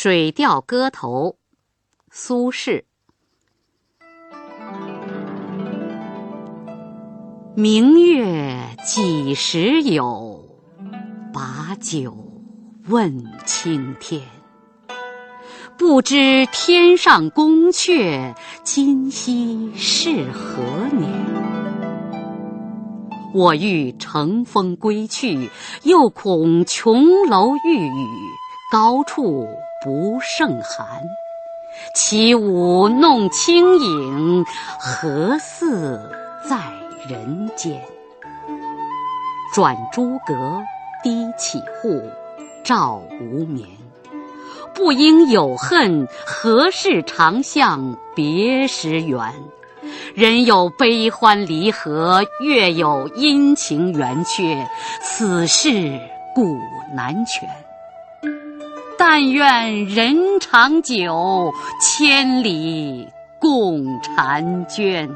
《水调歌头》苏轼。明月几时有？把酒问青天。不知天上宫阙，今夕是何年？我欲乘风归去，又恐琼楼玉宇，高处。不胜寒，起舞弄清影，何似在人间？转朱阁，低绮户，照无眠。不应有恨，何事长向别时圆？人有悲欢离合，月有阴晴圆缺，此事古难全。但愿人长久，千里共婵娟。